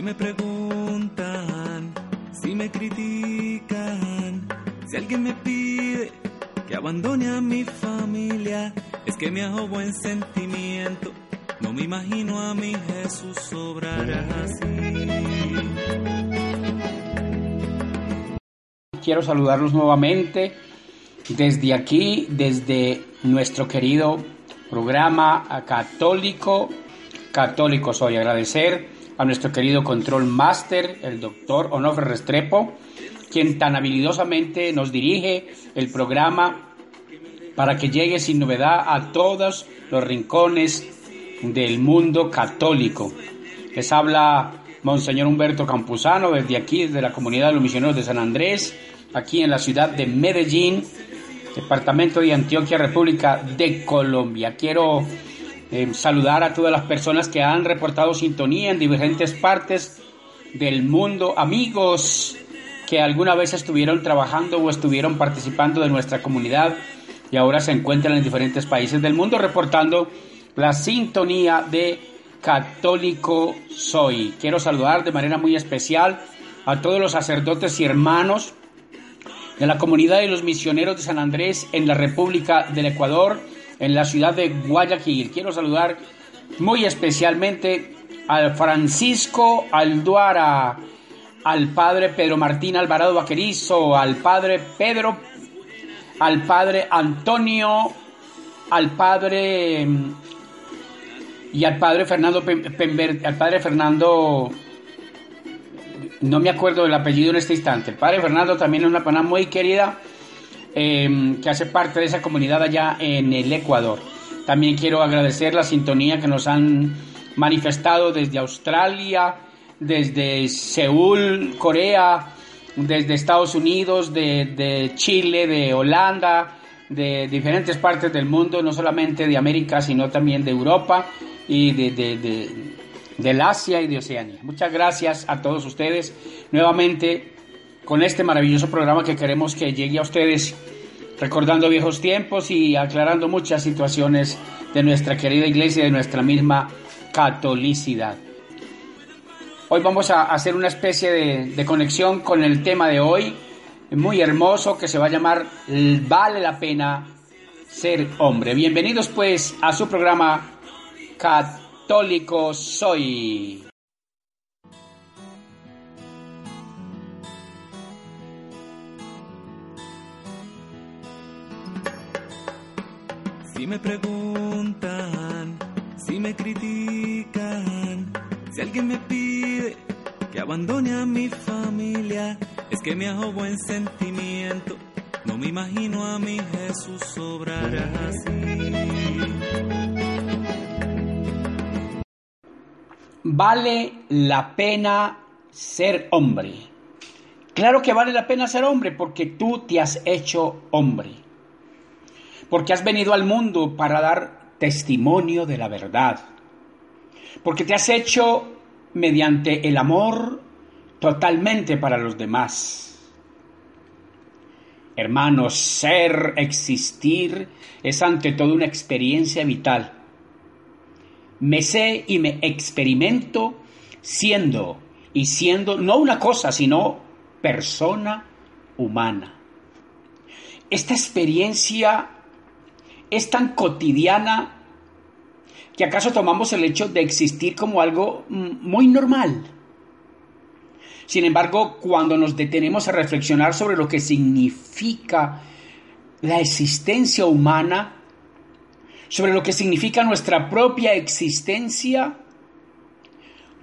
Si me preguntan, si me critican, si alguien me pide que abandone a mi familia, es que me hago buen sentimiento. No me imagino a mi Jesús sobrar así. Quiero saludarlos nuevamente desde aquí, desde nuestro querido programa católico, católico soy. Agradecer a nuestro querido Control Master, el doctor Onofre Restrepo, quien tan habilidosamente nos dirige el programa para que llegue sin novedad a todos los rincones del mundo católico. Les habla Monseñor Humberto Campuzano desde aquí, desde la comunidad de los misioneros de San Andrés, aquí en la ciudad de Medellín, departamento de Antioquia, República de Colombia. Quiero eh, saludar a todas las personas que han reportado sintonía en diferentes partes del mundo, amigos que alguna vez estuvieron trabajando o estuvieron participando de nuestra comunidad y ahora se encuentran en diferentes países del mundo reportando la sintonía de Católico Soy. Quiero saludar de manera muy especial a todos los sacerdotes y hermanos de la comunidad de los misioneros de San Andrés en la República del Ecuador, en la ciudad de Guayaquil. Quiero saludar muy especialmente al Francisco Alduara, al padre Pedro Martín Alvarado Vaquerizo, al padre Pedro, al padre Antonio, al padre y al padre Fernando Pember, al padre Fernando no me acuerdo del apellido en este instante. El padre Fernando también es una pana muy querida eh, que hace parte de esa comunidad allá en el Ecuador. También quiero agradecer la sintonía que nos han manifestado desde Australia, desde Seúl, Corea, desde Estados Unidos, de, Chile, de Holanda, de diferentes partes del mundo, no solamente de América, sino también de Europa y de, del Asia y de Oceanía. Muchas gracias a todos ustedes nuevamente con este maravilloso programa que queremos que llegue a ustedes recordando viejos tiempos y aclarando muchas situaciones de nuestra querida iglesia de nuestra misma catolicidad. Hoy vamos a hacer una especie de, de conexión con el tema de hoy, muy hermoso, que se va a llamar Vale la pena ser hombre. Bienvenidos pues a su programa Católico Soy. Si me preguntan, si me critican, si alguien me pide que abandone a mi familia, es que me hago buen sentimiento. No me imagino a mi Jesús sobrar así. Vale la pena ser hombre. Claro que vale la pena ser hombre porque tú te has hecho hombre. Porque has venido al mundo para dar testimonio de la verdad. Porque te has hecho mediante el amor totalmente para los demás. Hermanos, ser, existir, es ante todo una experiencia vital. Me sé y me experimento siendo, y siendo no una cosa, sino persona humana. Esta experiencia es tan cotidiana que acaso tomamos el hecho de existir como algo muy normal. Sin embargo, cuando nos detenemos a reflexionar sobre lo que significa la existencia humana, sobre lo que significa nuestra propia existencia,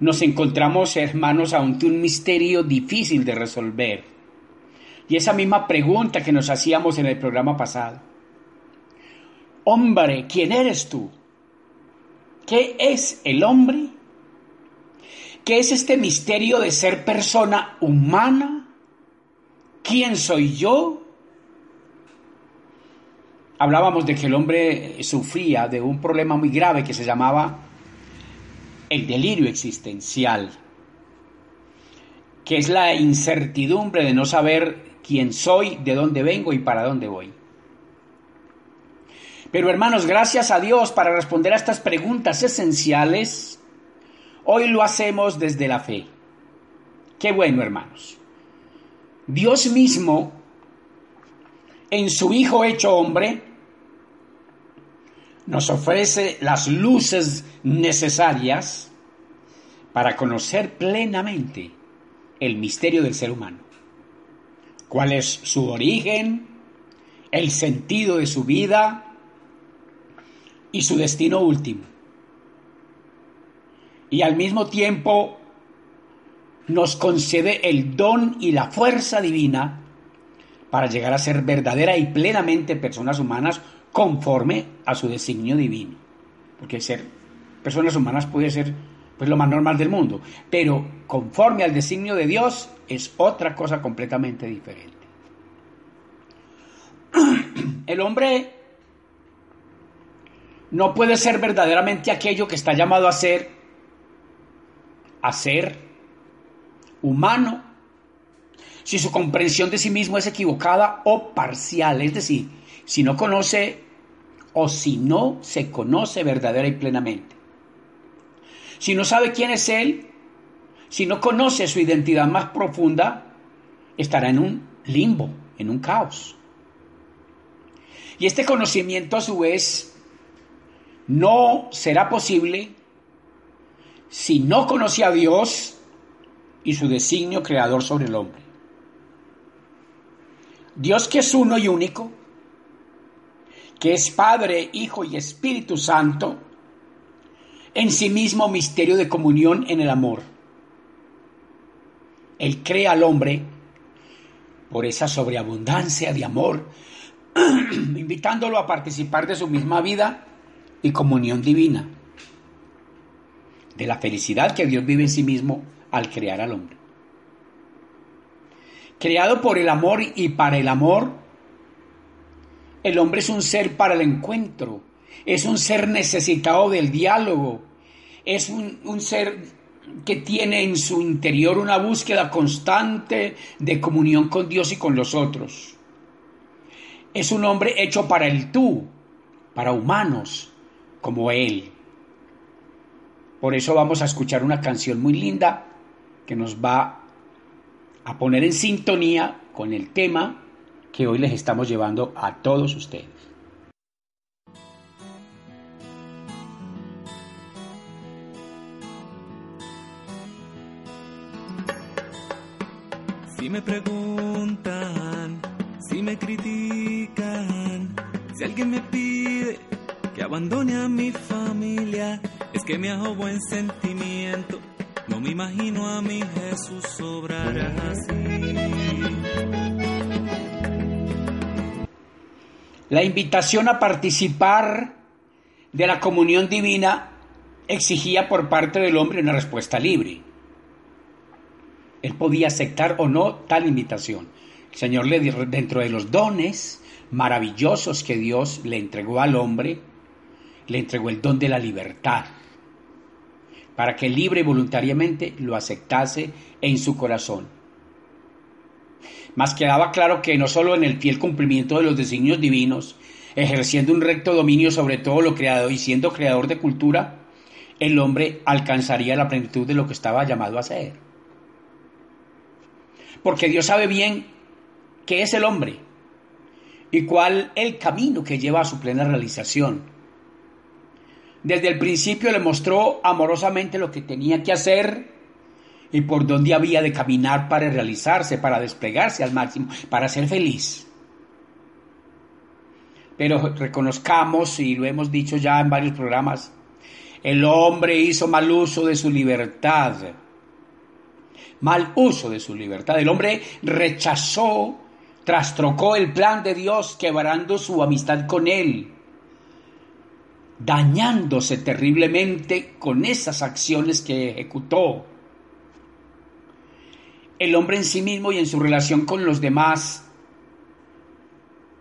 nos encontramos, hermanos, ante un misterio difícil de resolver. Y esa misma pregunta que nos hacíamos en el programa pasado. Hombre, ¿quién eres tú? ¿Qué es el hombre? ¿Qué es este misterio de ser persona humana? ¿Quién soy yo? Hablábamos de que el hombre sufría de un problema muy grave que se llamaba el delirio existencial, que es la incertidumbre de no saber quién soy, de dónde vengo y para dónde voy. Pero hermanos, gracias a Dios para responder a estas preguntas esenciales, hoy lo hacemos desde la fe. Qué bueno, hermanos. Dios mismo, en su Hijo hecho hombre, nos ofrece las luces necesarias para conocer plenamente el misterio del ser humano. ¿Cuál es su origen? El sentido de su vida, y su destino último. Y al mismo tiempo nos concede el don y la fuerza divina para llegar a ser verdadera y plenamente personas humanas conforme a su designio divino. Porque ser personas humanas puede ser pues lo más normal del mundo, pero conforme al designio de Dios es otra cosa completamente diferente. El hombre no puede ser verdaderamente aquello que está llamado a ser, a ser humano, si su comprensión de sí mismo es equivocada o parcial, es decir, si no conoce o si no se conoce verdadera y plenamente. Si no sabe quién es Él, si no conoce su identidad más profunda, estará en un limbo, en un caos. Y este conocimiento a su vez no será posible si no conoce a Dios y su designio creador sobre el hombre. Dios que es uno y único, que es Padre, Hijo y Espíritu Santo, en sí mismo misterio de comunión en el amor. Él crea al hombre por esa sobreabundancia de amor, invitándolo a participar de su misma vida y comunión divina, de la felicidad que Dios vive en sí mismo al crear al hombre. Creado por el amor y para el amor, el hombre es un ser para el encuentro, es un ser necesitado del diálogo, es un, un ser que tiene en su interior una búsqueda constante de comunión con Dios y con los otros. Es un hombre hecho para el tú, para humanos, como Él. Por eso vamos a escuchar una canción muy linda que nos va a poner en sintonía con el tema que hoy les estamos llevando a todos ustedes. Si me preguntan, si me critican, si alguien me pide que abandone a mi familia, es que me hago buen sentimiento. No me imagino a mi Jesús sobrar así. La invitación a participar de la comunión divina exigía por parte del hombre una respuesta libre. Él podía aceptar o no tal invitación. El Señor le dentro de los dones maravillosos que Dios le entregó al hombre, le entregó el don de la libertad, para que libre y voluntariamente lo aceptase en su corazón. Mas quedaba claro que no solo en el fiel cumplimiento de los designios divinos, ejerciendo un recto dominio sobre todo lo creado y siendo creador de cultura, el hombre alcanzaría la plenitud de lo que estaba llamado a ser. Porque Dios sabe bien qué es el hombre y cuál el camino que lleva a su plena realización desde el principio le mostró amorosamente lo que tenía que hacer y por dónde había de caminar para realizarse, para desplegarse al máximo, para ser feliz. Pero reconozcamos, y lo hemos dicho ya en varios programas, el hombre hizo mal uso de su libertad. Mal uso de su libertad. El hombre rechazó trastrocó el plan de Dios quebrando su amistad con Él, dañándose terriblemente con esas acciones que ejecutó. El hombre en sí mismo y en su relación con los demás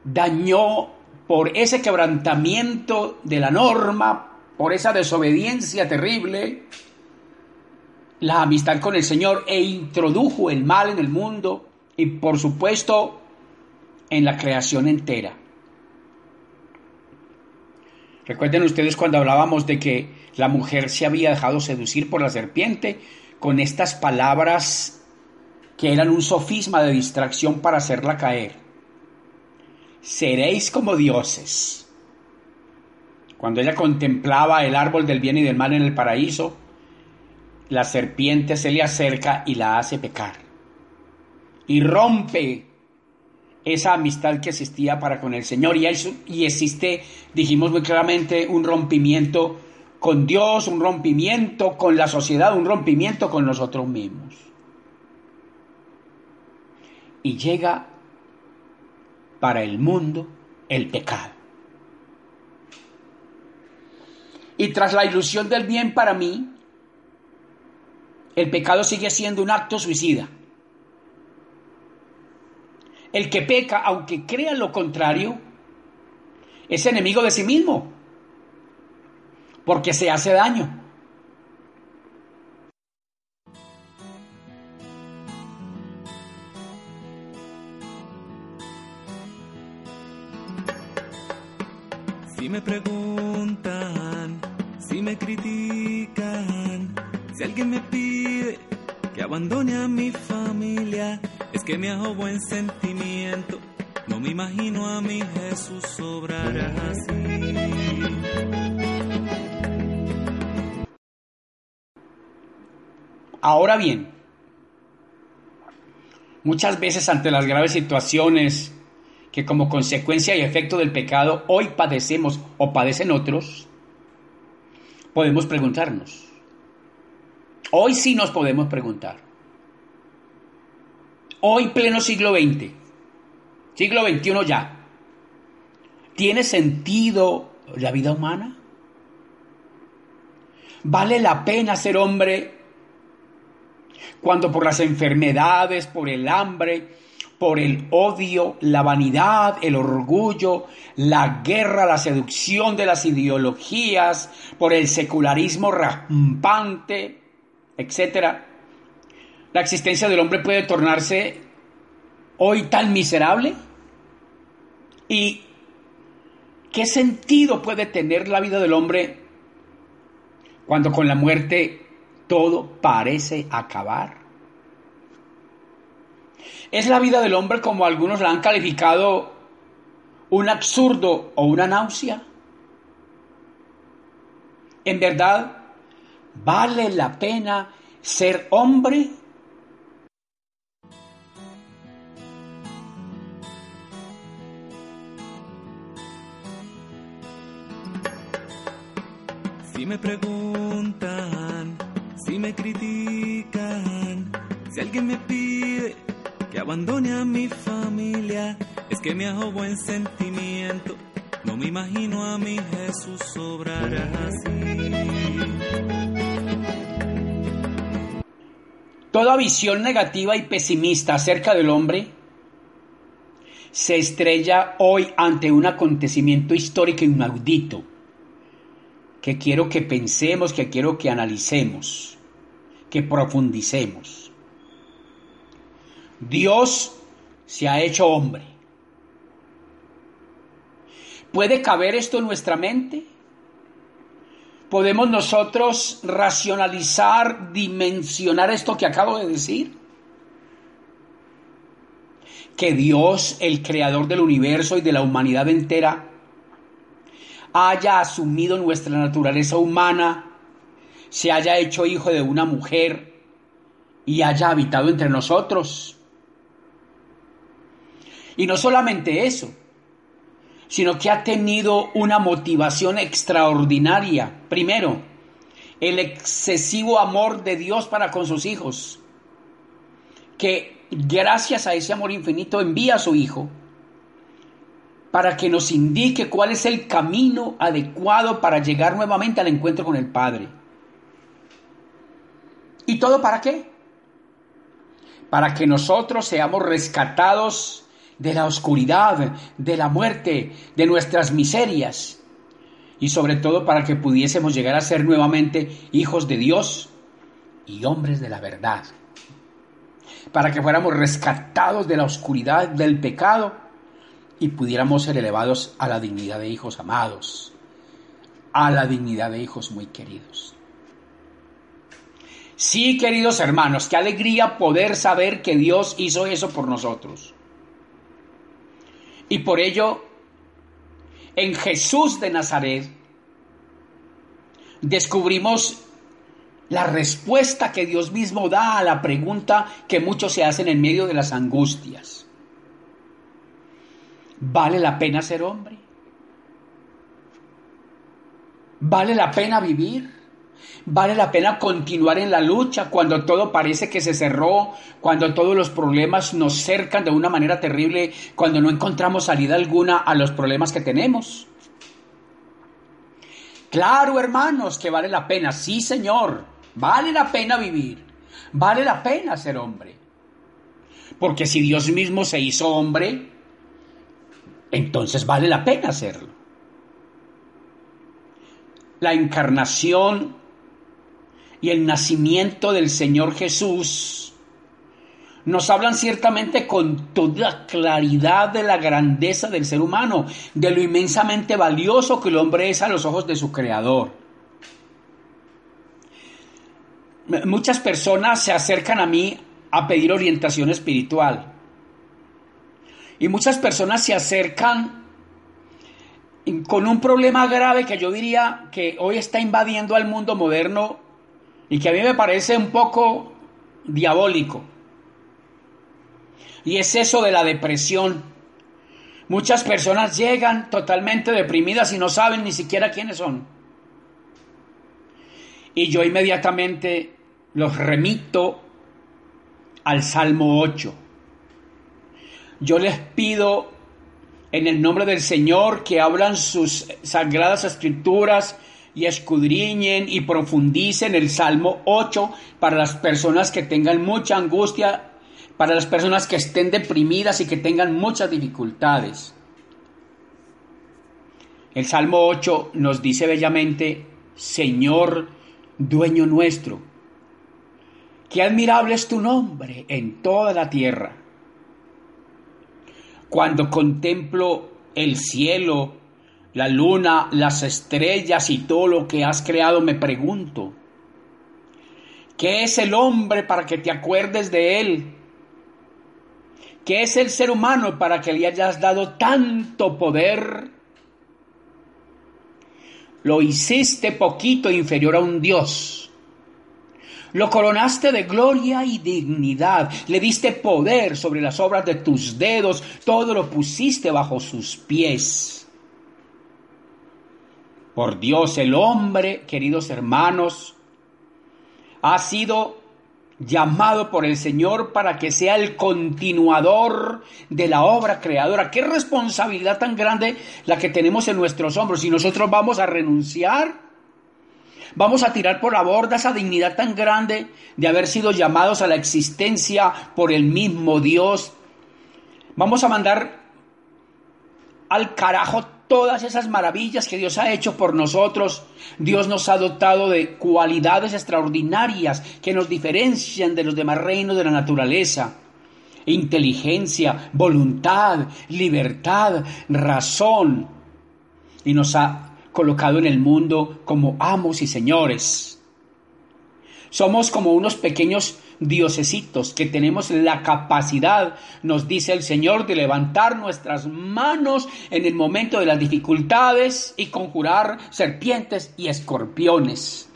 dañó por ese quebrantamiento de la norma, por esa desobediencia terrible, la amistad con el Señor e introdujo el mal en el mundo y por supuesto en la creación entera. Recuerden ustedes cuando hablábamos de que la mujer se había dejado seducir por la serpiente con estas palabras que eran un sofisma de distracción para hacerla caer. Seréis como dioses. Cuando ella contemplaba el árbol del bien y del mal en el paraíso, la serpiente se le acerca y la hace pecar. Y rompe esa amistad que existía para con el Señor. Y, y existe, dijimos muy claramente, un rompimiento con Dios, un rompimiento con la sociedad, un rompimiento con nosotros mismos. Y llega para el mundo el pecado. Y tras la ilusión del bien para mí, el pecado sigue siendo un acto suicida. El que peca, aunque crea lo contrario, es enemigo de sí mismo, porque se hace daño. Si me preguntan, si me critican, si alguien me pide que abandone a mi familia, es que me hago buen sentimiento. No me imagino a mi Jesús sobrar así. Ahora bien, muchas veces ante las graves situaciones que como consecuencia y efecto del pecado hoy padecemos o padecen otros, podemos preguntarnos. Hoy sí nos podemos preguntar. Hoy pleno siglo XX, siglo XXI ya, ¿tiene sentido la vida humana? ¿Vale la pena ser hombre cuando por las enfermedades, por el hambre, por el odio, la vanidad, el orgullo, la guerra, la seducción de las ideologías, por el secularismo rampante, etc., la existencia del hombre puede tornarse hoy tan miserable? ¿Y qué sentido puede tener la vida del hombre cuando con la muerte todo parece acabar? ¿Es la vida del hombre como algunos la han calificado un absurdo o una náusea? ¿En verdad vale la pena ser hombre? Si me preguntan, si me critican, si alguien me pide que abandone a mi familia, es que me hago buen sentimiento. No me imagino a mi Jesús sobrar así. Toda visión negativa y pesimista acerca del hombre se estrella hoy ante un acontecimiento histórico inaudito que quiero que pensemos, que quiero que analicemos, que profundicemos. Dios se ha hecho hombre. ¿Puede caber esto en nuestra mente? ¿Podemos nosotros racionalizar, dimensionar esto que acabo de decir? Que Dios, el creador del universo y de la humanidad entera, haya asumido nuestra naturaleza humana, se haya hecho hijo de una mujer y haya habitado entre nosotros. Y no solamente eso, sino que ha tenido una motivación extraordinaria. Primero, el excesivo amor de Dios para con sus hijos, que gracias a ese amor infinito, envía a su Hijo para que nos indique cuál es el camino adecuado para llegar nuevamente al encuentro con el Padre. ¿Y todo para qué? Para que nosotros seamos rescatados de la oscuridad, de la muerte, de nuestras miserias, y sobre todo para que pudiésemos llegar a ser nuevamente hijos de Dios y hombres de la verdad, para que fuéramos rescatados de la oscuridad del pecado y pudiéramos ser elevados a la dignidad de hijos amados, a la dignidad de hijos muy queridos. Sí, queridos hermanos, qué alegría poder saber que Dios hizo eso por nosotros. Y por ello, en Jesús de Nazaret, descubrimos la respuesta que Dios mismo da a la pregunta que muchos se hacen en medio de las angustias. ¿Vale la pena ser hombre? ¿Vale la pena vivir? ¿Vale la pena continuar en la lucha cuando todo parece que se cerró, cuando todos los problemas nos cercan de una manera terrible, cuando no encontramos salida alguna a los problemas que tenemos? Claro, hermanos, que vale la pena, sí, Señor, vale la pena vivir, vale la pena ser hombre. Porque si Dios mismo se hizo hombre, entonces vale la pena hacerlo. La encarnación y el nacimiento del Señor Jesús nos hablan ciertamente con toda claridad de la grandeza del ser humano, de lo inmensamente valioso que el hombre es a los ojos de su Creador. Muchas personas se acercan a mí a pedir orientación espiritual. Y muchas personas se acercan con un problema grave que yo diría que hoy está invadiendo al mundo moderno y que a mí me parece un poco diabólico. Y es eso de la depresión. Muchas personas llegan totalmente deprimidas y no saben ni siquiera quiénes son. Y yo inmediatamente los remito al Salmo 8 yo les pido en el nombre del Señor que hablan sus sagradas escrituras y escudriñen y profundicen el Salmo 8 para las personas que tengan mucha angustia, para las personas que estén deprimidas y que tengan muchas dificultades. El Salmo 8 nos dice bellamente, Señor, dueño nuestro, qué admirable es tu nombre en toda la tierra cuando contemplo el cielo, la luna, las estrellas y todo lo que has creado, me pregunto, ¿qué es el hombre para que te acuerdes de él? ¿Qué es el ser humano para que le hayas dado tanto poder? Lo hiciste poquito inferior a un Dios lo coronaste de gloria y dignidad, le diste poder sobre las obras de tus dedos, todo lo pusiste bajo sus pies. Por Dios, el hombre, queridos hermanos, ha sido llamado por el Señor para que sea el continuador de la obra creadora. Qué responsabilidad tan grande la que tenemos en nuestros hombros. Si nosotros vamos a renunciar Vamos a tirar por la borda esa dignidad tan grande de haber sido llamados a la existencia por el mismo Dios. Vamos a mandar al carajo todas esas maravillas que Dios ha hecho por nosotros. Dios nos ha dotado de cualidades extraordinarias que nos diferencian de los demás reinos de la naturaleza. Inteligencia, voluntad, libertad, razón. Y nos ha colocado en el mundo como amos y señores. Somos como unos pequeños diosesitos que tenemos la capacidad, nos dice el Señor, de levantar nuestras manos en el momento de las dificultades y conjurar serpientes y escorpiones.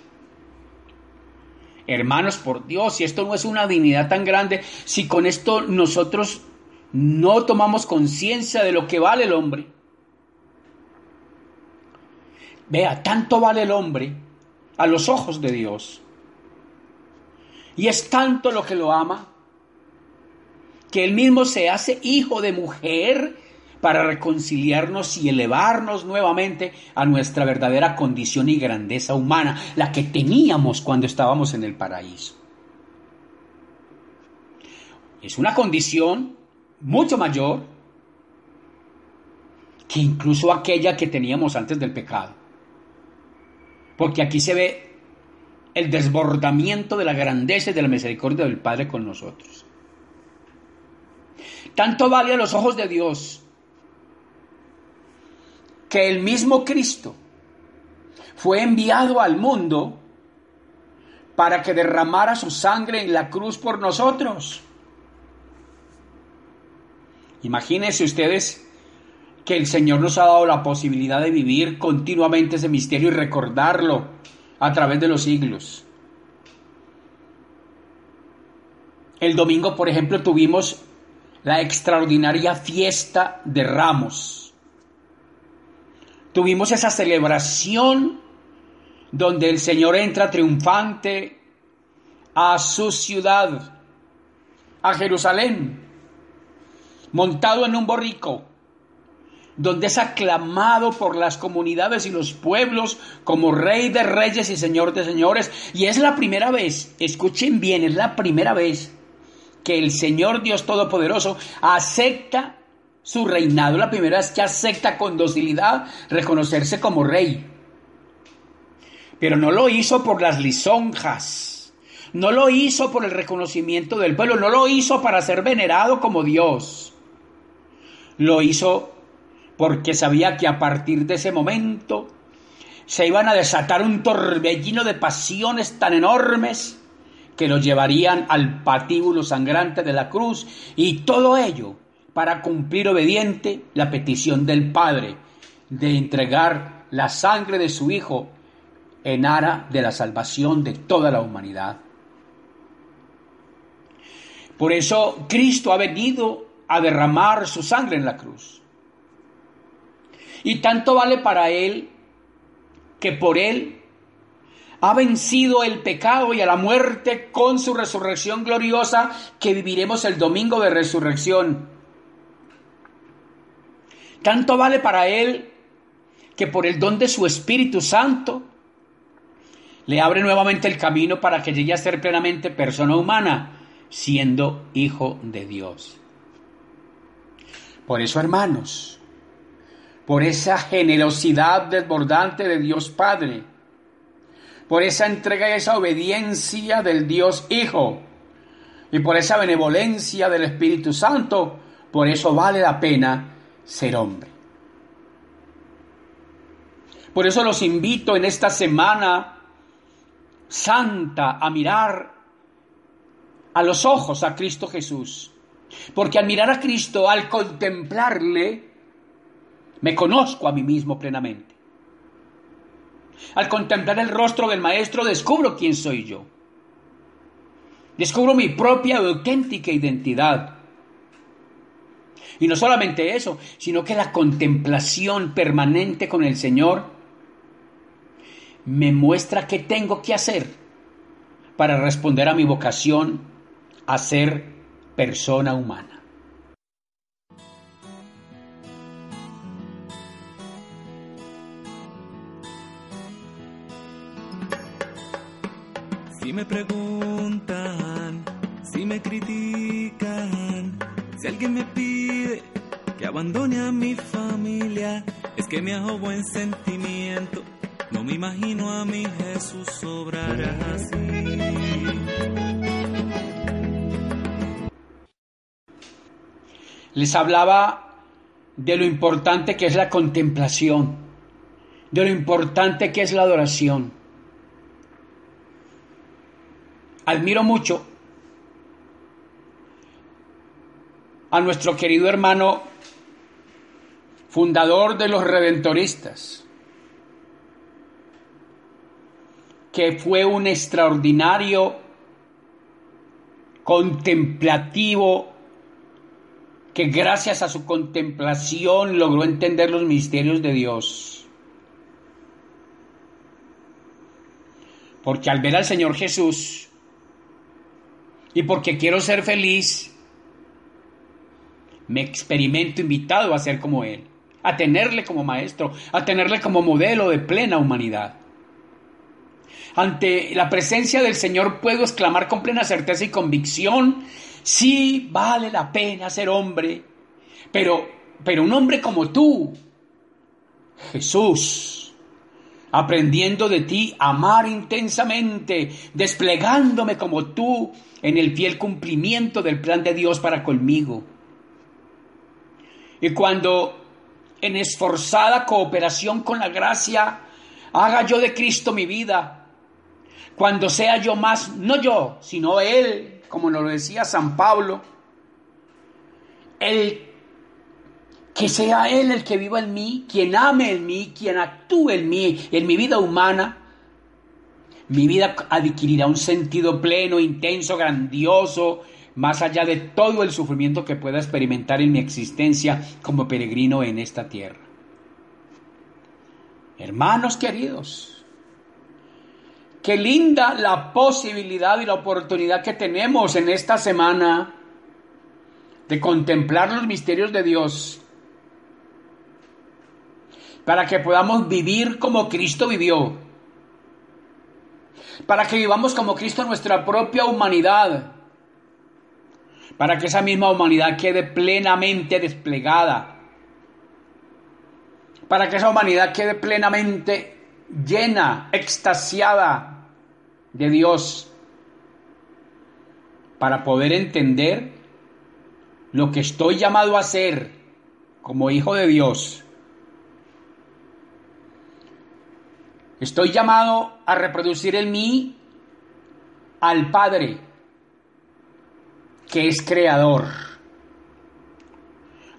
Hermanos, por Dios, si esto no es una dignidad tan grande, si con esto nosotros no tomamos conciencia de lo que vale el hombre, Vea, tanto vale el hombre a los ojos de Dios. Y es tanto lo que lo ama, que Él mismo se hace hijo de mujer para reconciliarnos y elevarnos nuevamente a nuestra verdadera condición y grandeza humana, la que teníamos cuando estábamos en el paraíso. Es una condición mucho mayor que incluso aquella que teníamos antes del pecado. Porque aquí se ve el desbordamiento de la grandeza y de la misericordia del Padre con nosotros. Tanto vale a los ojos de Dios que el mismo Cristo fue enviado al mundo para que derramara su sangre en la cruz por nosotros. Imagínense ustedes que el Señor nos ha dado la posibilidad de vivir continuamente ese misterio y recordarlo a través de los siglos. El domingo, por ejemplo, tuvimos la extraordinaria fiesta de ramos tuvimos esa celebración donde el Señor entra triunfante a su ciudad, a Jerusalén, montado en un borrico, donde es aclamado por las comunidades y los pueblos como rey de reyes y señor de señores. Y es la primera vez, escuchen bien, es la primera vez que el Señor Dios Todopoderoso acepta su reinado. La primera vez que acepta con docilidad reconocerse como rey. Pero no lo hizo por las lisonjas, no lo hizo por el reconocimiento del pueblo, no lo hizo para ser venerado como Dios. Lo hizo porque sabía que a partir de ese momento se iban a desatar un torbellino de pasiones tan enormes que lo llevarían al patíbulo sangrante de la cruz y todo ello para cumplir obediente la petición del Padre de entregar la sangre de su Hijo en ara de la salvación de toda la humanidad. Por eso Cristo ha venido a derramar su sangre en la cruz. Y tanto vale para Él que por Él ha vencido el pecado y a la muerte con su resurrección gloriosa que viviremos el domingo de resurrección tanto vale para él que por el don de su Espíritu Santo le abre nuevamente el camino para que llegue a ser plenamente persona humana, siendo hijo de Dios. Por eso, hermanos, por esa generosidad desbordante de Dios Padre, por esa entrega y esa obediencia del Dios Hijo, y por esa benevolencia del Espíritu Santo, por eso vale la pena ser hombre. Por eso los invito en esta semana santa a mirar a los ojos a Cristo Jesús. Porque al mirar a Cristo, al contemplarle, me conozco a mí mismo plenamente. Al contemplar el rostro del Maestro, descubro quién soy yo. Descubro mi propia auténtica identidad. Y no solamente eso, sino que la contemplación permanente con el Señor me muestra qué tengo que hacer para responder a mi vocación a ser persona humana. Si me preguntan, si me critican, si alguien me pide que abandone a mi familia, es que me hago buen sentimiento. No me imagino a mi Jesús sobrar así. Les hablaba de lo importante que es la contemplación, de lo importante que es la adoración. Admiro mucho a nuestro querido hermano fundador de los redentoristas, que fue un extraordinario contemplativo que gracias a su contemplación logró entender los misterios de Dios. Porque al ver al Señor Jesús y porque quiero ser feliz, me experimento invitado a ser como Él, a tenerle como maestro, a tenerle como modelo de plena humanidad. Ante la presencia del Señor puedo exclamar con plena certeza y convicción, sí vale la pena ser hombre, pero, pero un hombre como tú, Jesús, aprendiendo de ti amar intensamente, desplegándome como tú en el fiel cumplimiento del plan de Dios para conmigo. Y cuando en esforzada cooperación con la gracia haga yo de Cristo mi vida, cuando sea yo más, no yo, sino Él, como nos lo decía San Pablo, el que sea Él el que viva en mí, quien ame en mí, quien actúe en mí, en mi vida humana, mi vida adquirirá un sentido pleno, intenso, grandioso, más allá de todo el sufrimiento que pueda experimentar en mi existencia como peregrino en esta tierra. Hermanos queridos, qué linda la posibilidad y la oportunidad que tenemos en esta semana de contemplar los misterios de Dios para que podamos vivir como Cristo vivió, para que vivamos como Cristo nuestra propia humanidad, para que esa misma humanidad quede plenamente desplegada, para que esa humanidad quede plenamente llena, extasiada de Dios, para poder entender lo que estoy llamado a hacer como hijo de Dios Estoy llamado a reproducir en mí al Padre, que es creador.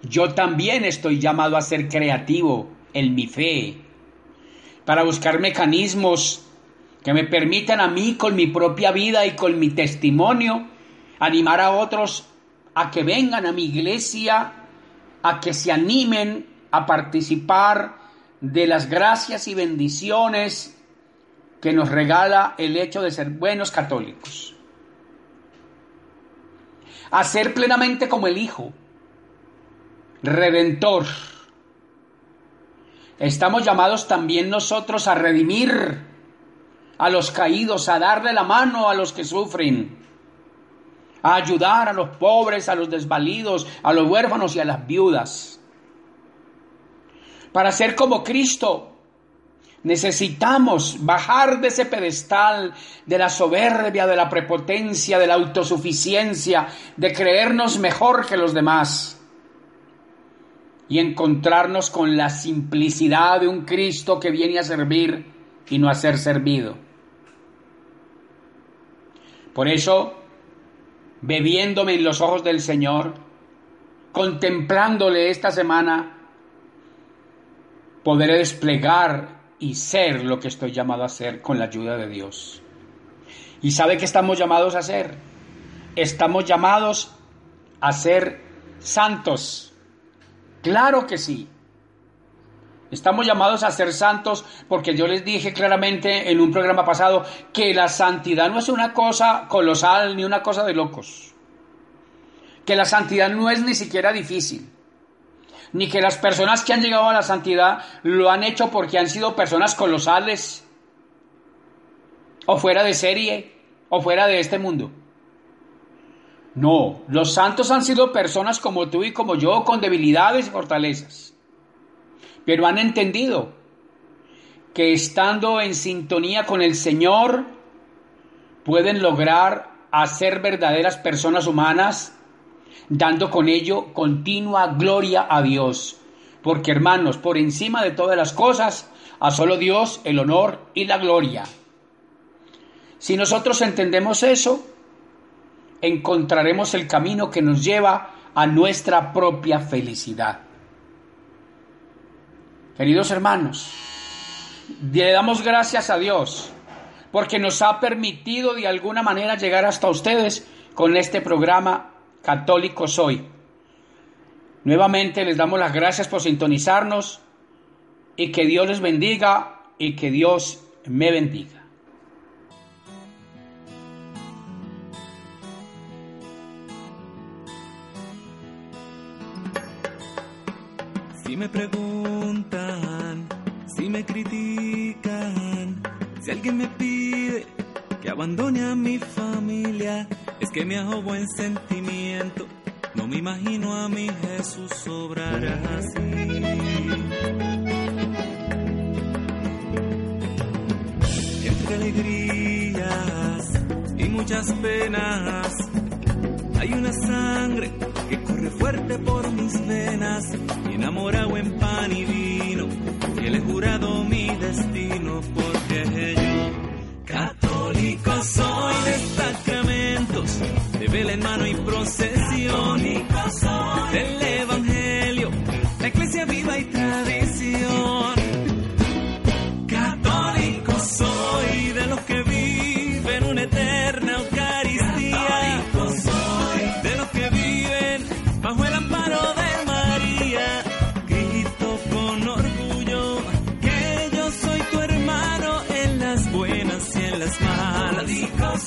Yo también estoy llamado a ser creativo en mi fe, para buscar mecanismos que me permitan a mí con mi propia vida y con mi testimonio animar a otros a que vengan a mi iglesia, a que se animen a participar de las gracias y bendiciones que nos regala el hecho de ser buenos católicos. A ser plenamente como el Hijo, redentor. Estamos llamados también nosotros a redimir a los caídos, a darle la mano a los que sufren, a ayudar a los pobres, a los desvalidos, a los huérfanos y a las viudas para ser como Cristo. Necesitamos bajar de ese pedestal de la soberbia, de la prepotencia, de la autosuficiencia, de creernos mejor que los demás y encontrarnos con la simplicidad de un Cristo que viene a servir y no a ser servido. Por eso, bebiéndome en los ojos del Señor, contemplándole esta semana, podré desplegar y ser lo que estoy llamado a ser con la ayuda de Dios. ¿Y sabe qué estamos llamados a ser? Estamos llamados a ser santos. Claro que sí. Estamos llamados a ser santos porque yo les dije claramente en un programa pasado que la santidad no es una cosa colosal ni una cosa de locos. Que la santidad no es ni siquiera difícil ni que las personas que han llegado a la santidad lo han hecho porque han sido personas colosales, o fuera de serie, o fuera de este mundo. No, los santos han sido personas como tú y como yo, con debilidades y fortalezas, pero han entendido que estando en sintonía con el Señor, pueden lograr hacer verdaderas personas humanas dando con ello continua gloria a Dios. Porque hermanos, por encima de todas las cosas, a solo Dios el honor y la gloria. Si nosotros entendemos eso, encontraremos el camino que nos lleva a nuestra propia felicidad. Queridos hermanos, le damos gracias a Dios porque nos ha permitido de alguna manera llegar hasta ustedes con este programa católico soy. Nuevamente les damos las gracias por sintonizarnos y que Dios les bendiga y que Dios me bendiga. Si me preguntan, si me critican, si alguien me pide que abandone a mi familia, es que me hago buen sentimiento, no me imagino a mi Jesús obrar así. Entre alegrías y muchas penas, hay una sangre que corre fuerte por mis venas, enamorado en pan y vino, que le he jurado mi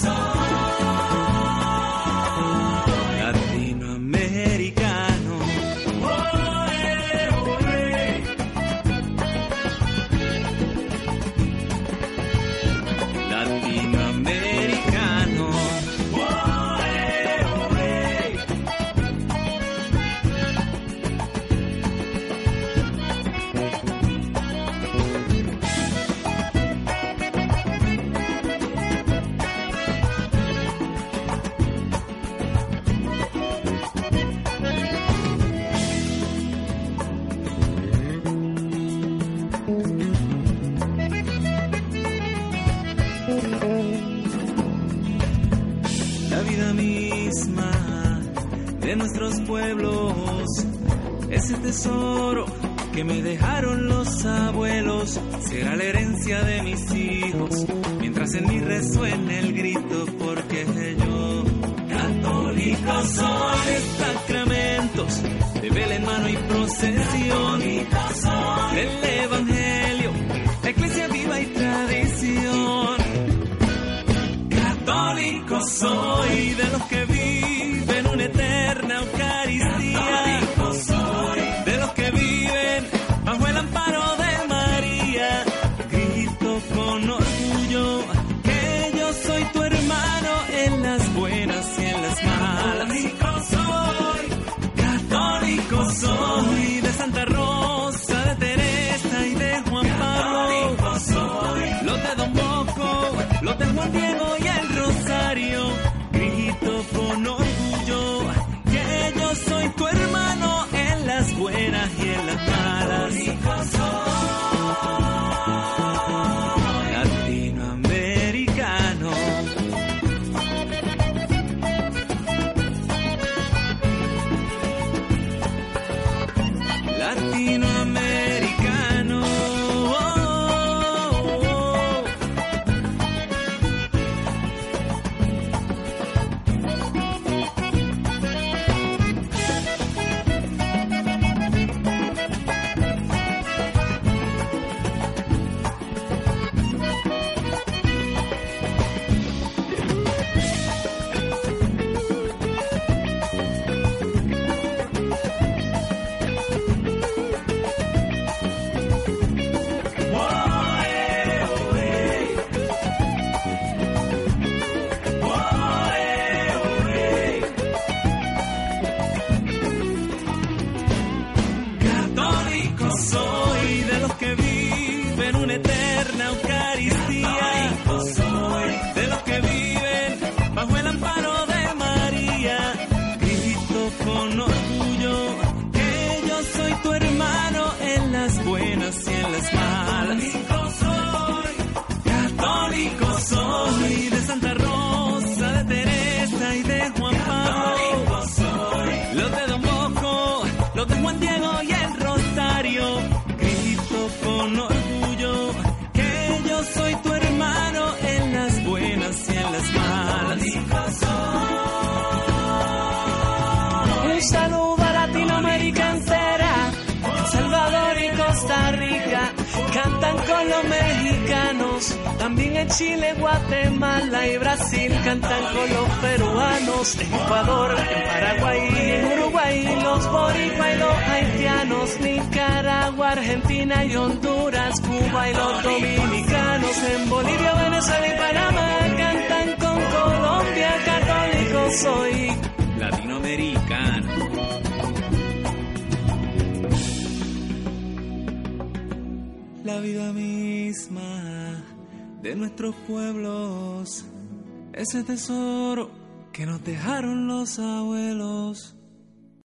song. canciones, sacramentos, de vela en mano y procesión. Chile, Guatemala y Brasil cantan con los peruanos. En Ecuador, en Paraguay en Uruguay, los boricua y los haitianos. Nicaragua, Argentina y Honduras, Cuba y los dominicanos. En Bolivia, Venezuela y Panamá cantan con Colombia, católico soy. Latinoamericano. La vida misma de nuestros pueblos, ese tesoro que nos dejaron los abuelos.